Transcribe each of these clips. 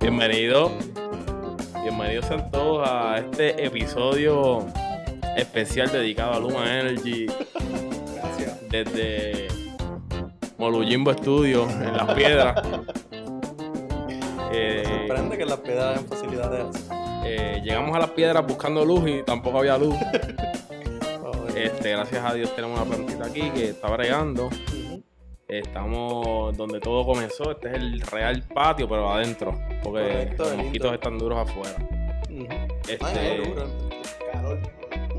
Bienvenidos, bienvenidos a todos a este episodio especial dedicado a Luma Energy Gracias. desde Molujimbo Studio en Las Piedras. Me Eh, sorprende que las piedras den facilidades. eh, llegamos a Las Piedras buscando luz y tampoco había luz. Joder. Este, gracias a Dios tenemos una plantita aquí que está bregando. Estamos donde todo comenzó. Este es el real patio, pero adentro. Porque Correcto, los el mosquitos están duros afuera. Ujú. Este, Ay, no, duro. Calor.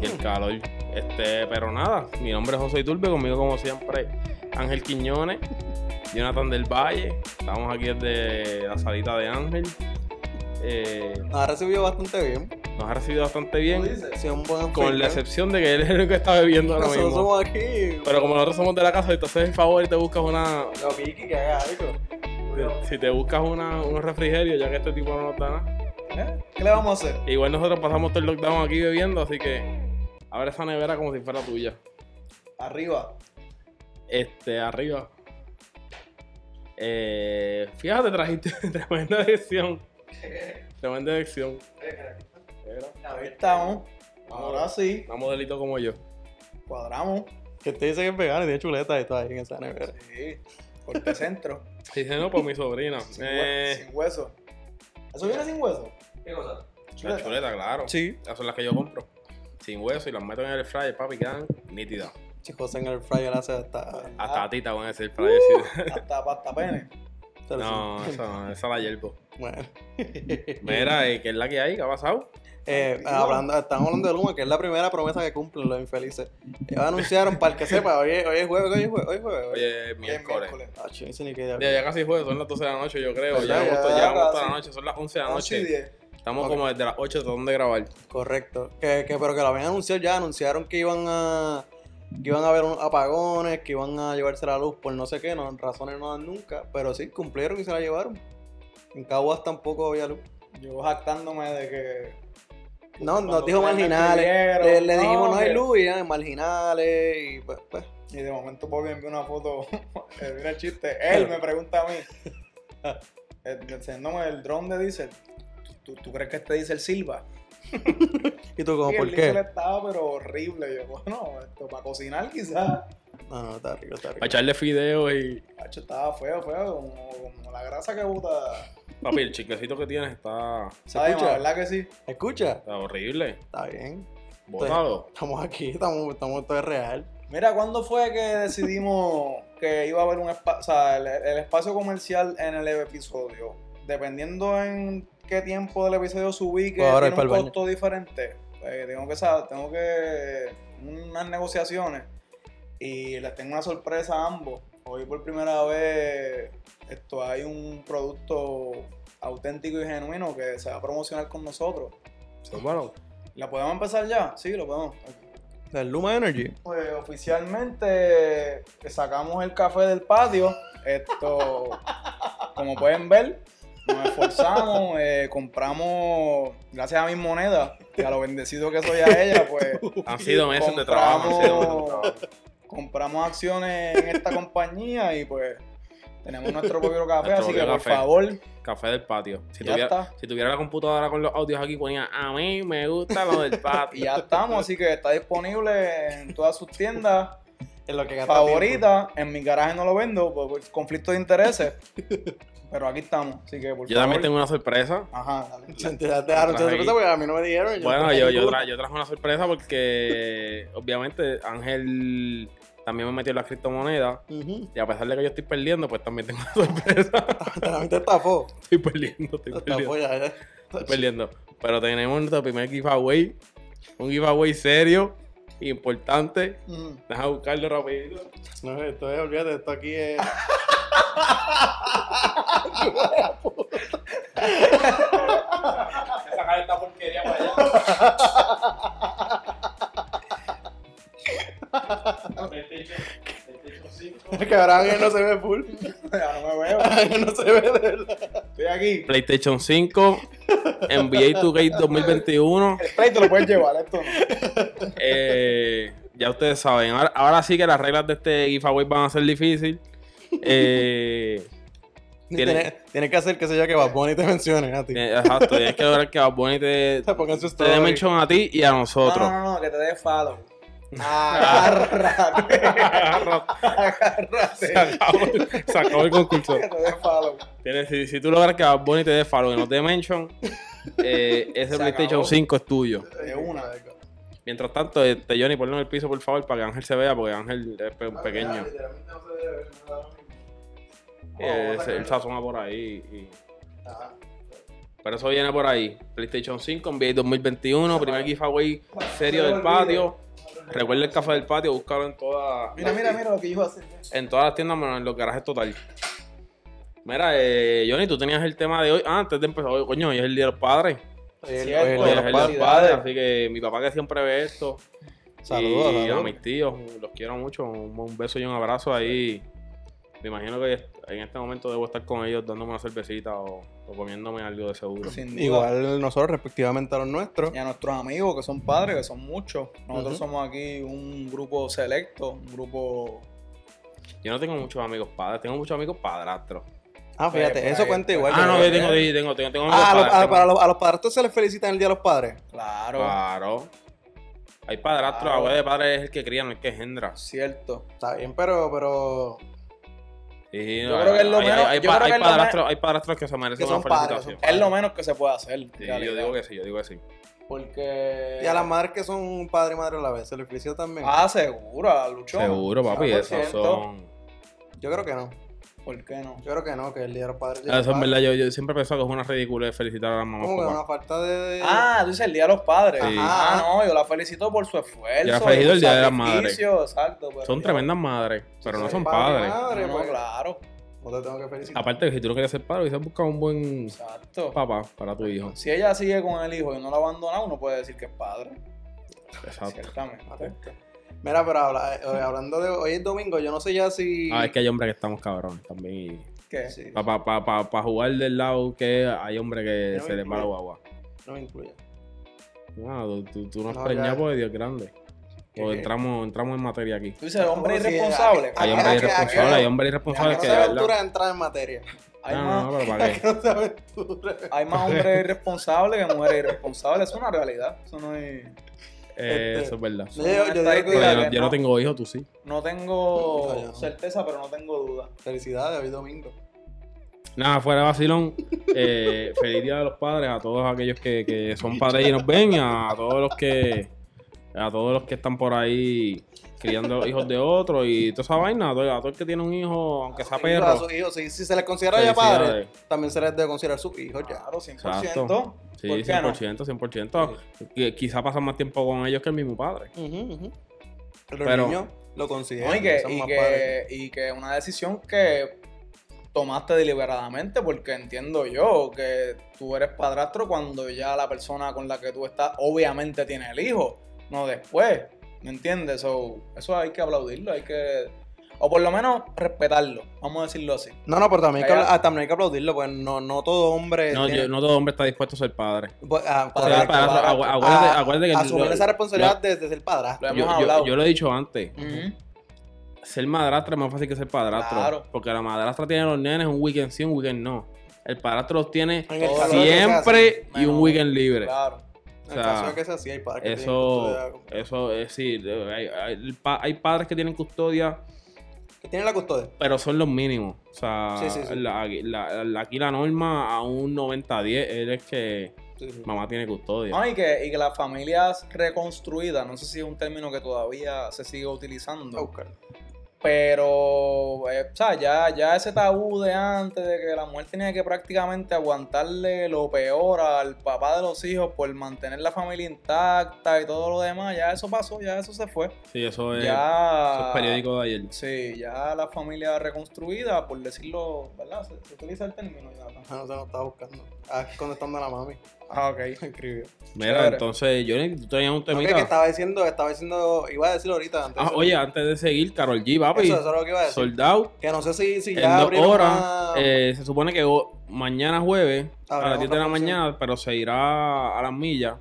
y el calor. Este, pero nada, mi nombre es José Iturbe, conmigo como siempre Ángel Quiñones, Jonathan del Valle. Estamos aquí desde la salita de Ángel. Eh, ha recibido bastante bien. Nos ha recibido bastante bien, Sí, un buen con la excepción de que él es el que está bebiendo ahora Nosotros mismo. somos aquí. Pero como nosotros somos de la casa, haces el favor y te buscas una. Kiki que haga algo. Si te buscas una, unos refrigerios, ya que este tipo no nos da nada. ¿Eh? ¿Qué le vamos a hacer? Igual nosotros pasamos todo el lockdown aquí bebiendo, así que abre esa nevera como si fuera tuya. Arriba. Este, arriba. Eh, fíjate, trajiste tremenda elección. Tremenda elección. Ahí estamos. Ahora sí. Una modelito como yo. Cuadramos. Que te dice que es vegano y tiene chuletas y todo ahí en esa nevera. Sí. Corte centro. Dice, no, por mi sobrina. sin, hue- Eh, sin hueso. ¿Eso viene sin hueso? ¿Qué cosa? la chuleta, claro. Sí. Esas son las que yo compro. Sin hueso y las meto en el fryer, papi, quedan nítidas. Chicos, en el fryer hace hasta. Hasta a tita van a decir fryer. sí. hasta pasta pene. No, esa no, esa la hiervo. Bueno. Mira, eh, ¿qué es la que hay? ¿Qué ha pasado? Eh, hablando, estamos hablando de Luma, que es la primera promesa que cumplen los infelices. Ellos anunciaron, para el que sepa, hoy es, hoy es jueves, hoy es jueves, hoy es jueves. Oye, miércoles. Ah, ni qué Ya, ya casi jueves, son las 12 de la noche, yo creo. Ya, justo, Ya, ya justo casi. la noche, son las 11 de la 11 y noche. 10. Estamos como desde las 8 tratando de grabar. Correcto. Que, que, pero que lo habían anunciado ya, anunciaron que iban a que iban a haber unos apagones, que iban a llevarse la luz por no sé qué, no, razones no dan nunca, pero sí, cumplieron y se la llevaron. En Caguas tampoco había luz. Yo jactándome de que. No, nos dijo marginales. Le, le dijimos no, no hay luz y ya, marginales y pues, pues. Y de momento Bobby envió una foto. mira el chiste. Él me pregunta a mí. Enseñándome el dron de Diesel. ¿Tú, tú crees que este Diesel silba? ¿Y tú como Y por el qué? estaba, pero horrible. Yo, bueno, esto para cocinar quizás. No, no, está rico, está rico. Para echarle fideos y. Hacho, estaba feo, feo. Como, como la grasa que bota. Papi, el chiquecito que tienes está, ¿Se ¿Sabes, escucha? ¿Verdad que sí? ¿Escucha? está horrible. Está bien. Bótalo. Estamos aquí, estamos, estamos todo es real. Mira, ¿cuándo fue que decidimos que iba a haber un espacio, o sea, el, el espacio comercial en el episodio? Dependiendo en qué tiempo del episodio subí, que Pues ahora tiene es un costo diferente. pues, tengo que saber, tengo que unas negociaciones y les tengo una sorpresa a ambos. Hoy por primera vez esto hay un producto auténtico y genuino que se va a promocionar con nosotros. Bueno, ¿La podemos empezar ya? Sí, lo podemos. Del Luma Energy. Pues oficialmente sacamos el café del patio. Esto, como pueden ver, nos esforzamos, eh, compramos, gracias a mis monedas, y a lo bendecido que soy a ella, pues han sido meses de trabajo. Han sido meses de trabajo. Compramos acciones en esta compañía y pues tenemos nuestro propio café, Nuestro así que por favor, Café del patio. Si Ya tuviera, está. si tuviera la computadora con los audios aquí, ponía a mí me gusta lo del y patio. ya estamos, así que está disponible en todas sus tiendas. Es lo que gasta favorita. En mi garaje no lo vendo por, por conflicto de intereses. Pero aquí estamos. Así que por Yo favor. también tengo una sorpresa. Ajá, dale. Te dejaron sorpresa porque a mí no me dijeron. Bueno, yo, yo, tra- yo traje una sorpresa porque obviamente Ángel también me metió en las criptomonedas. Y a pesar de que yo estoy perdiendo, pues también tengo una sorpresa. También te estafó. estoy perdiendo, estoy perdiendo. estafó ya, ya. Estoy perdiendo. Pero tenemos nuestro primer giveaway. Un giveaway serio, importante. Deja buscarlo rapidito. No, esto es, olvídate, esto aquí es. Sacar esta porquería para allá. Cabrón, que no se ve full. Ya no me veo. Que no se ve de verdad. Estoy aquí. PlayStation 5, NBA 2K 2021. El play te lo puedes llevar, esto no. Eh, ya ustedes saben, ahora, ahora sí que las reglas de este giveaway van a ser difíciles. Eh, Tienes, tienes que hacer que se yo que Bad Bunny te mencione a ti. exacto, tienes que lograr que Bad Bunny te, Te dé mention a ti y a No, nosotros. no, no, que te dé follow. Agárrate. se, Agárrate. acabó, se acabó el concurso. Que te dé follow. Tienes- si, si tú logras que Bad Bunny te dé follow y no te dé mention, eh, ese Se PlayStation acabó. 5 es tuyo. De una. Mientras tanto, este, Johnny, ponlo en el piso, por favor, para que Ángel se vea, porque Ángel es pe- pequeño. Eh, ese- el sazona por ahí. y- Pero eso viene por ahí. PlayStation 5, NBA 2021, primer giveaway serio del patio. Recuerda el café del patio, búscalo en todas Mira, mira, mira lo que yo iba a hacer. en todas las tiendas, menos en los garajes total. Mira, eh, Johnny, tú tenías el tema de hoy. Ah, antes de empezar, hoy, coño, hoy es el día de los padres. El- el Hoy de es el día de padres. los padres, así que mi papá que siempre ve esto. Saludos, y a mis tíos, los quiero mucho. Un, un beso y un abrazo ahí. Me imagino que en este momento debo estar con ellos dándome una cervecita o, o comiéndome algo de seguro. Sin duda. Igual nosotros, respectivamente a los nuestros. Y a nuestros amigos que son padres, que son muchos. Nosotros somos aquí un grupo selecto, un grupo. Yo no tengo muchos amigos padres, tengo muchos amigos padrastros. Ah, fíjate, Pues, eso pues, cuenta pues, igual. Ah, no, yo tengo, sí, tengo, tengo, tengo amigos Ah, a los, padres, a, para los, a los padrastros se les felicitan el Día de los Padres. Claro, Claro. Hay padrastros, Claro. abuelo de padre es el que cría, no el que engendra. cierto. Está bien, pero, pero Sí, Yo creo que es lo hay, menos- hay, padrastros, que se merecen Que son una padres, son Es lo menos que se puede hacer. Sí, yo digo que sí, yo digo que sí. Porque. y a las madres que son padre y madre a la vez, se les felicita también. Ah, seguro, a Luchón. Seguro, papi, 100%. esos son... Yo creo que no. ¿Por qué no? Yo creo que no, que el Día de los Padres. Eso es verdad, yo, yo siempre he pensado que es una ridícula felicitar a las mamás. Como que papás. una falta de. Ah, tú dices el Día de los Padres. Sí. Ah, no, yo la felicito por su esfuerzo. Yo la felicito el Día de las Madres. Exacto. pero Son yo- tremendas madres, pero no son padre padres. madre, No, no, pues, claro. No te tengo que felicitar. Aparte, que si tú no quieres ser padre, hubieses buscado un buen Exacto. papá para tu hijo. Si ella sigue con el hijo y no lo abandona, uno puede decir que es padre. Exacto. Ciertamente. Mira, pero habla- eh, hablando de hoy es domingo, yo no sé ya si. Ah, es que hay hombres que estamos cabrones también. Y ¿Qué? Sí, para pa, pa, pa jugar del lado que hay hombres que No se les va la guagua. no me incluye. No, tú, tú, tú no has No, preñado ya. porque Dios grande. ¿Qué, O qué? entramos, entramos en materia aquí. Tú dices hombre No, irresponsable. Ah, Hay ah, hombres irresponsables, ah, hay hombres irresponsables no que se de aventura entrar en materia. Hay, No, más, no, pero ¿para qué? no se aventura. hay más hombres irresponsables que mujeres irresponsables. Es una realidad. Eso no es. Eh, Este, eso es verdad. No, yo, yo digo que- que no- yo no no. tengo hijos, tú sí. No tengo No, yo no. certeza, pero no tengo duda. Felicidades, hoy domingo. Nada, fuera de vacilón. Eh, feliz día de los padres a todos aquellos que, que son padres y nos ven, y a todos los que a todos los que están por ahí criando hijos de otros y toda esa vaina, a todo, el que tiene un hijo, aunque sea A perro. sus hijos, si, si se les considera ya padres, Felicidades. también se les debe considerar sus hijos ya. Claro, 100%. Exacto. Sí, ¿Por qué no? 100%, 100%. Que Quizá pasan más tiempo con ellos que el mismo padre. Pero- niños lo consideran. No, y, que, son y, más padres. que, y que una decisión que tomaste deliberadamente, porque entiendo yo que tú eres padrastro cuando ya la persona con la que tú estás obviamente tiene el hijo, no después. ¿Me entiendes? So, eso hay que aplaudirlo, hay que. O por lo menos respetarlo, vamos a decirlo así. No, no, pero también hay, que, ah, también hay que aplaudirlo, pues no, no todo hombre. No, tiene- yo- no todo hombre está dispuesto a ser padre. pues, ah, O sea, correcto, el padrastro- padrastro. acu- acuérdate, a- acuérdate que asumir lo- esa responsabilidad desde ser padrastro. Lo yo, hemos yo- hablado. yo lo he dicho antes. Ser madrastra es más fácil que ser padrastro. Claro. Porque la madrastra tiene los nenes un weekend sí, un weekend no. El padrastro los tiene siempre y un weekend libre. Claro. O sea, caso de que sea así, hay padres que tienen Eso, custodia- eso es sí. Hay, hay- padres que tienen custodia, que tienen la custodia. pero son los mínimos. O sea, Sí, sí, sí. la- la- la- aquí la norma a un 90-10 es que Sí, sí. mamá tiene custodia. No, y que, y que las familias reconstruidas, no sé si es un término que todavía se sigue utilizando. A buscar. Pero, eh, o sea, ya, ya ese tabú de antes de que la mujer tenía que prácticamente aguantarle lo peor al papá de los hijos por mantener la familia intacta y todo lo demás, ya eso pasó, ya eso se fue. Sí, eso es, ya. eso es periódico de ayer. Sí, ya la familia reconstruida, por decirlo, ¿verdad? Se, se utiliza el término. ya. Ah, no se nos estaba buscando. Ah, contestando a la mami. Ah, ok. Escribió. Mira, Chévere. entonces, Johnny, tú tenías un temita. que estaba diciendo, estaba diciendo, iba a decirlo ahorita antes. Ah, de- oye, antes de seguir, Carol G, papi, eso, eso es lo que iba a decir. soldado. Que no sé si, si ya abrieron más- eh, se supone que mañana jueves, a las 10 de la función. mañana, pero se irá a las millas.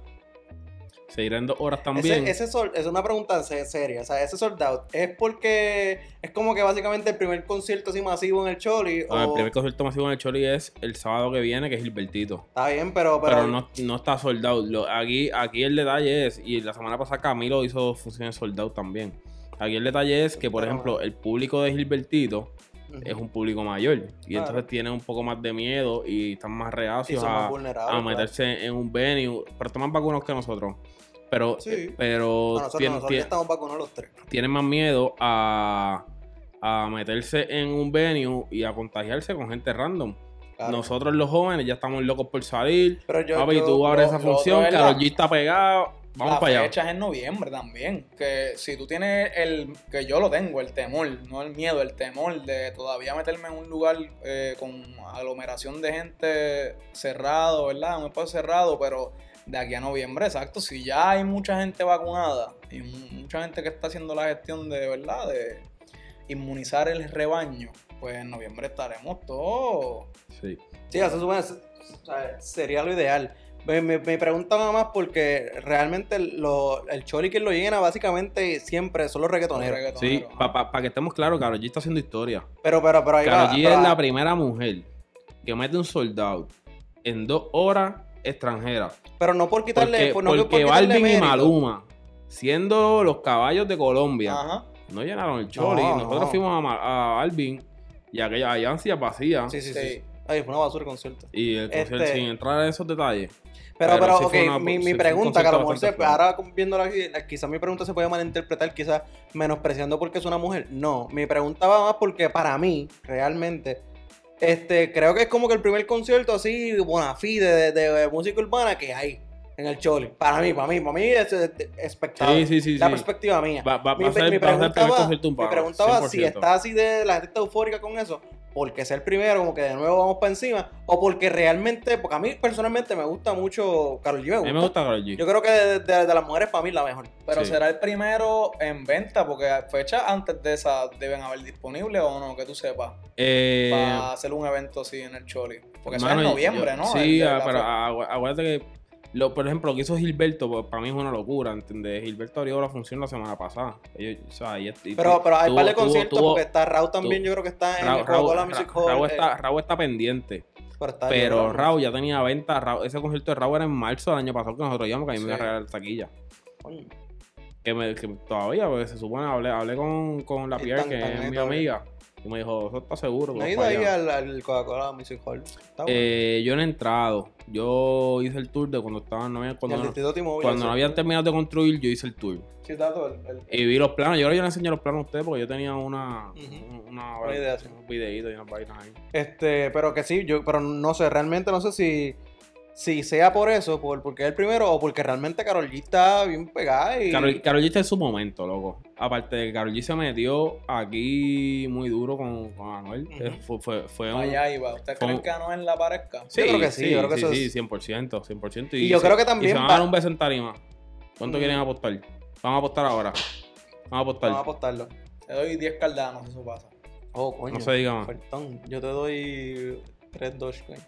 Seguirá en dos horas también. Ese, ese sol- es una pregunta se- seria. O sea, ese sold out es porque es como que básicamente el primer concierto así masivo en el Choli. No, el primer concierto masivo en el Choli es el sábado que viene, que es Gilbertito. Está bien, pero. Pero, Pero, no, no está soldado. Lo, aquí, aquí el detalle es, y la semana pasada Camilo hizo funciones soldado también. Aquí el detalle es que, por ejemplo, el público de Gilbertito es un público mayor. Y Claro. entonces tienen un poco más de miedo y están más reacios más a, claro. meterse en un venue. Pero están más vacunados que nosotros. Pero, Sí. eh, pero No, nosotros, tien- nosotros tien- ya estamos vacunados los tres. tienen más miedo a, a meterse en un venue y a contagiarse con gente random. Claro. Nosotros los jóvenes ya estamos locos por salir. Pero yo. Papi, yo- tú abres esa función, la- G está pegado. Vamos la para allá. fecha es en noviembre también. Que si tú tienes el. que yo lo tengo, el temor, no el miedo, el temor de todavía meterme en un lugar eh, con aglomeración de gente cerrado, ¿verdad? Un espacio cerrado, pero de aquí a noviembre, exacto. Si ya hay mucha gente vacunada y mu- mucha gente que está haciendo la gestión de, ¿verdad? De inmunizar el rebaño, pues en noviembre estaremos todos. Sí. Sí, eso supone- o sea, sería lo ideal. Me, me, me pregunta nada más porque realmente lo- el Choli que lo llena básicamente siempre son los reggaetoneros. los Sí, para que estemos claros, Karol G está haciendo historia. Pero, pero, pero ahí Karol va. G pero- es la primera mujer que mete un soldado en dos horas extranjera. Pero no por quitarle. Porque, por- no por porque quitarle Balvin y. Maluma, siendo los caballos de Colombia, Ajá. no llenaron el Choli. No, Nosotros no. fuimos a, a Balvin y aquella allá vacía. Sí, sí, sí. Ay, fue una basura el concierto. Y el concierto, Este- sin entrar en esos detalles. Pero, Pero pero, sí ok, una- mi, mi pregunta, que a lo mejor se, ahora viéndola aquí, quizás mi pregunta se puede malinterpretar, quizás menospreciando porque es una mujer. No, mi pregunta va más porque para mí, realmente, este, creo que es como que el primer concierto así, bona fide de, de música urbana que hay en el Choli. Para mí, para mí, para mí es, es- espectacular. Sí, sí, sí. La perspectiva mía. Va, va- Mi, va a ser, mi va a ser el pregunta primer va, concierto mi urbano, pregunta va si 100%. está así de la gente eufórica con eso, porque el primero, como que de nuevo vamos para encima, o porque realmente, porque a mí personalmente me gusta mucho Carol G. me A mí me gusta Karol G. Yo creo que de, de- de las mujeres para mí la mejor. Pero Sí. será el primero en venta, porque fechas antes de esa deben haber disponibles o no, que tú sepas, Eh, para hacer un evento así en el Choli. Porque eso es en noviembre, yo- ¿no? Sí, El ah, pero acuérdate que, lo, por ejemplo, lo que hizo Gilberto, para mí es una locura, ¿entiendes? Gilberto abrió la función la semana pasada. Ellos- o sea, y- y- Pero, pero hay tuvo- par de conciertos tuvo- porque está Raúl también, tuvo- yo creo que está en Raúl, el Raúl- Music Hall. Raúl eh, está, Raúl está pendiente. pero Raúl ya tenía venta. Raúl- ese concierto de Raúl era en marzo del año pasado que nosotros íbamos, que a mí me iba a Sí. regalar taquilla. Coño. Que, me, que todavía, porque se supone, hablé, hablé con, con la Pierre, que es mi amiga. Y me dijo, eso está seguro. No he ido ahí allá". al, al Coca-Cola Music Hall. Bueno. Eh, yo no he entrado. Yo hice el tour de cuando estaban, no había- cuando, no, cuando no habían terminado de construir, yo hice el tour. Sí, está todo el, el- Y vi los planos. Yo que yo le enseñé los planos a ustedes porque yo tenía una, una, Una idea, sí. unos videitos y unas vainas ahí. Este, pero que sí, yo, pero no sé, realmente no sé si, si sea por eso, por, porque es el primero, o porque realmente Carol G está bien pegada y. Karol, Karol G está en su momento, loco. Aparte de que Karol G se metió aquí muy duro con, con Anuel. Ujú. Eh, Fue, fue, fue un- allá iba. ¿Usted cree un- que Anuel la parezca? Yo creo que sí, yo creo que sí, eso sí, es- 100%, 100%. Y yo se- creo que también Y se van a dar un beso en tarima. ¿Cuánto Mm. quieren apostar? Vamos a apostar ahora. Vamos a apostar. Vamos a apostarlo. Te doy 10 cardanos, eso pasa. Oh, coño. No se diga más. Yo te doy 3 Dogecoin.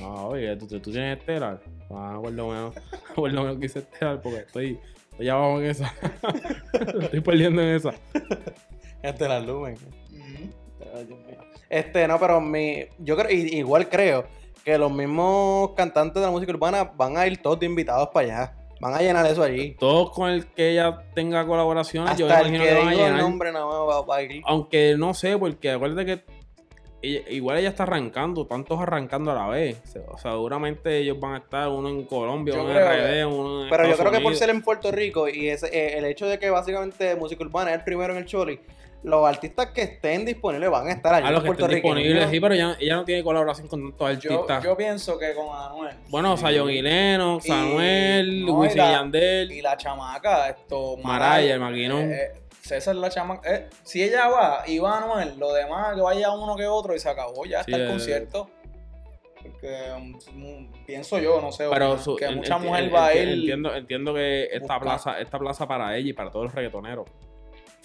No, oye, tú, tú tienes estelar. Ah, por lo menos, por lo menos quise estelar porque estoy, estoy abajo en esa. estoy perdiendo en esa. Este la Lumen. Ay, Dios mío. Este, no, pero mi, yo creo, y- igual creo que los mismos cantantes de la música urbana van a ir todos de invitados para allá. Van a llenar eso allí. Todos con el que ella tenga colaboraciones, yo Hasta el imagino que que van a el nombre nada más va, va a ir. Aunque no sé, porque acuérdate que ella- igual ella está arrancando, tantos arrancando a la vez. O sea, seguramente ellos van a estar uno en Colombia, Yo uno en RD, uno en Pero yo Estados creo que por Unidos. ser en Puerto Rico y ese, eh, el hecho de que básicamente música urbana es el primero en el Choli, los artistas que estén disponibles van a estar allí. a los que los estén disponibles, sí, pero ella, ella no tiene colaboración con tantos Yo, artistas. yo pienso que con Anuel. bueno, o sea, John Lennox, Samuel, no, Wisin Yandel. Y la chamaca, esto. Maraya, el maquinón. eh, eh, César la chamaca. eh, si ella va y va Anuel, lo demás que vaya uno que otro y se acabó, ya Sí, está el eh, concierto. Porque um, pienso yo, no sé, Pero su- que en- mucha enti- mujer en- va a ir. Entiendo, entiendo que esta plaza, esta plaza para ella y para todos los reggaetoneros,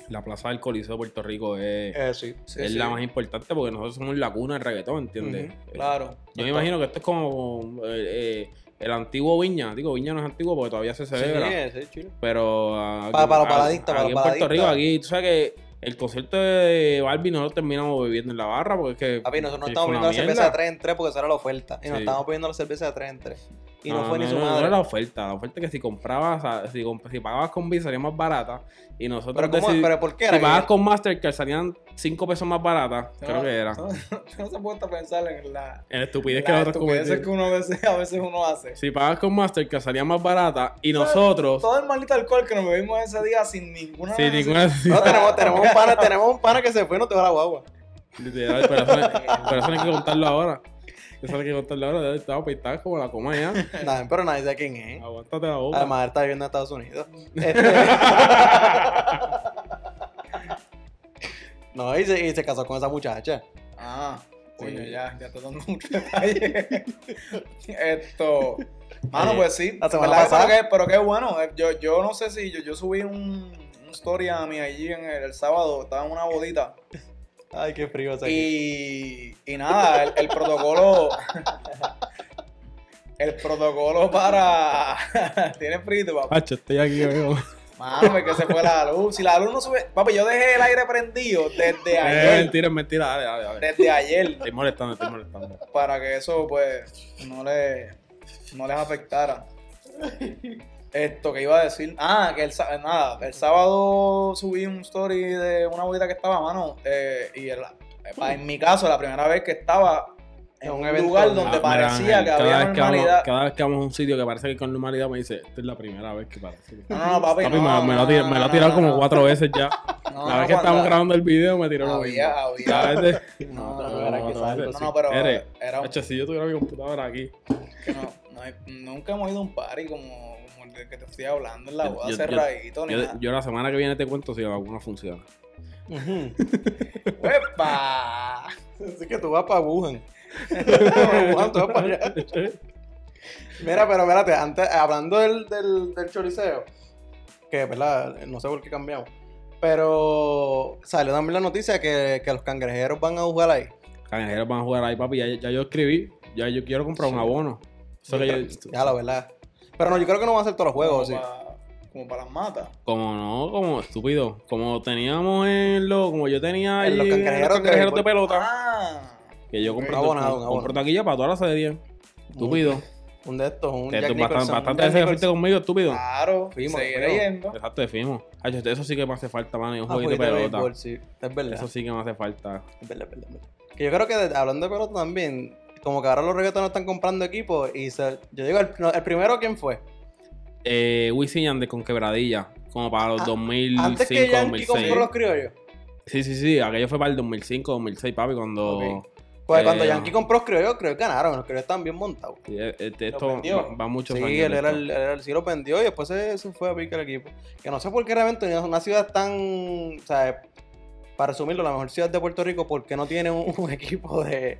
la plaza del Coliseo de Puerto Rico es, Eh, sí. Sí, es sí, la más importante porque nosotros somos la cuna del reggaetón, ¿entiendes? Claro. Yo me imagino que esto es como eh, eh, el antiguo Viña. Digo, Viña no es antiguo porque todavía se celebra. Sí, es chido. Pero ah, Pa- para los aquí- baladistas, para aquí los en Puerto Rico, aquí, tú sabes que el concierto de Barbie no lo terminamos bebiendo en la barra porque es que. Papi, nosotros nos que estamos una la cerveza de 3 en 3 porque esa era la oferta. Y nos Sí. estábamos pidiendo la cerveza de 3 en 3. Y no, No, fue ni su no, madre. No era la oferta. La oferta es que si comprabas, o sea, si, pagabas con Visa salía más barata. Y nosotros pero, ¿cómo, decidi- pero ¿por qué si pagabas con Mastercard salían 5 pesos más baratas. Creo que era. No, se puede pensar en la, En estupidez en que nosotros cometimos. que uno a veces, a veces uno hace. Si pagas con Mastercard salía más barata. Y nosotros, Todo el maldito alcohol que nos bebimos ese día sin ninguna sin necesidad. ninguna No, tenemos, tenemos, un pana, tenemos un pana que se fue y no te va la guagua. Literal, pero eso no hay que contarlo ahora. Eso no hay que contarlo ahora. Ya estaba peitada como la coma ya. Nada, pero nadie sabe quién es. Aguántate la boca. Además, él está viviendo en Estados Unidos. Este- no, y se, y se casó con esa muchacha. Ah, coño, Sí. ya, ya te dando mucho detalle. Esto. Mano, pues sí. la semana ¿verdad? pasada. Pero, que- pero qué bueno. eh, Yo, yo no sé si yo, yo subí un, un story a mí allí en el, el sábado. Estaba en una bodita. Ay, qué frío aquí. Y, y nada, el, el protocolo. el protocolo para. Tiene frito, papá. Pacho, estoy aquí, amigo. Mano, es que se fue la luz. Si la luz no sube. Papi, yo dejé el aire prendido desde Es ayer. mentira, es mentira. Dale, dale, dale. Desde ayer. Estoy molestando, estoy molestando. para que eso pues no le no les afectara. Esto que iba a decir, ah, que el nada, el sábado subí un story de una bodita que estaba, mano, eh, y el- en mi caso la primera vez que estaba en un un, evento. lugar donde Ah, parecía mira, que había vamos, normalidad. cada vez que vamos a un sitio que parece que con normalidad me dice, esta es la primera vez que parece. que-". No, no, no, papi, Papi, no, me, no, me lo ha no, me lo ha tirado no, como no. cuatro veces ya. No, la no, vez que estábamos grabando el video me tiró lo mismo. había, había. No, pero no, era no, que no, salgo, no, sí. no, pero Eres, era un- si yo tuviera mi computadora aquí. que no, no hay- nunca hemos ido a un party como, como el del que te estoy hablando en la Yo- boda yo- cerradito Yo, yo la semana que viene te cuento si la vacuna funciona. Así que tú vas para Wuhan. Wuhan, tú vas para allá. Mira, pero espérate, antes, hablando del, del, del choriceo, que verdad, no sé por qué cambiamos, pero salió también la noticia que, que los cangrejeros van a jugar ahí. Cangrejeros van a jugar ahí, papi. Ya, ya yo escribí. Ya yo quiero comprar un abono. Eso que yo- Ya, la verdad. Pero no, yo creo que no van a hacer todos los juegos, sí. como, pa- como para las matas. Como no, como estúpido. Como teníamos en lo, como yo tenía En los de pelota. Ah. Que yo compré, Un abonado, un compro abono. taquilla para toda la serie. Estúpido. Un de estos, un Que Jack bastante, Nicholson, bastante Jack veces fuiste Nicholson. conmigo, estúpido. Claro, Fuimos, leyendo. Exacto, fuimos. Eso sí que me hace falta, mano. y Un Ah, jueguito de jueguito de pelota. béisbol, sí. Es verdad. Eso sí que me hace falta. Es verdad, es verdad, es verdad. Que yo creo que de- hablando de pelota también, como que ahora los reggaetones están comprando equipos y se- yo digo, el, primero, ¿quién fue? Eh, Wisin Yandel con quebradilla. Como para los Ah, 2005, Antes que Yankee 2006. compró los criollos. Sí, sí, sí. Aquello fue para el 2005, 2006, papi, cuando... Ok. Pues Eh, cuando Yankee compró los criollos, creo que ganaron. Los criollos estaban bien montados. Sí, eh, este- ¿Lo esto va, va muchos Sí, él era, el, él el- sí lo vendió y después se, se fue a picar el equipo. Que no sé por qué realmente en una ciudad tan. O sea, para resumirlo, la mejor ciudad de Puerto Rico, porque no tiene un, un equipo de.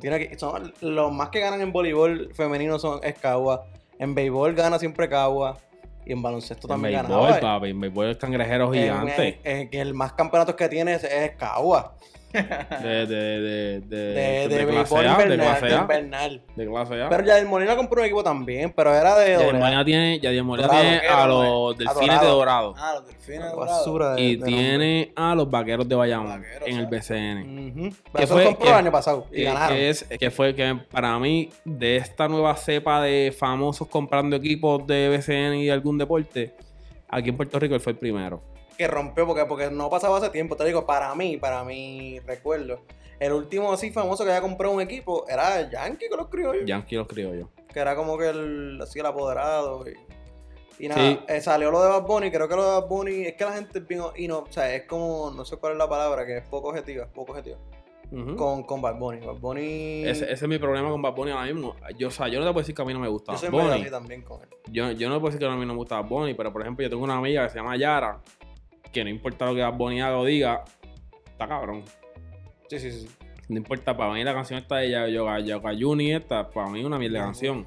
Equi- son Los más que ganan en voleibol femenino son es Cagua. En béisbol gana siempre Cagua. Y en baloncesto En también béisbol, ganaba. papi. En béisbol el cangrejero gigante. que el más campeonatos que tiene es, es Cagua. De, de, de, de, De, de, de béisbol clase A, de invernal. clase de A. De clase A. Pero Yadier Molina compró un equipo también, pero era de. Yadier. Molina tiene, Yadier Molina Dorado, tiene ¿qué a los A delfines de Dorado. Ah, los delfines de, Y de tiene a los vaqueros de Bayamón en el. BCN. Que fue- compró que- el año pasado y Que, ganaron. que es, que fue que para mí, de esta nueva cepa de famosos comprando equipos de BCN y de algún deporte, aquí en Puerto Rico él fue el primero. Que rompió porque, porque no pasaba hace tiempo. Te digo, para mí, para mí, recuerdo. El último así famoso que había comprado un equipo era el Yankee con los criollos. Yankee los crió yo. Que era como que el, así el apoderado. Y, y nada, Sí. eh, salió lo de Bad Bunny. Creo que lo de Bad Bunny es que la gente es bien. Y no, o sea, es como, no sé cuál es la palabra, que es poco objetiva. Es poco objetiva. Con, con Bad Bunny. Bad Bunny. Ese, ese es mi problema con Bad Bunny ahora mismo. Yo, o sea, yo no te puedo decir que a mí no me gusta yo Bad Bunny. así también con él. Yo, yo no puedo decir que a mí no me gusta Bad Bunny, pero por ejemplo, yo tengo una amiga que se llama Yara, que no importa lo que Bad Bunny haga o diga, está cabrón. Sí, sí, sí. No importa, para mí la canción esta de Yoga, Yoga, Juni, esta, para mí es una mierda de canción.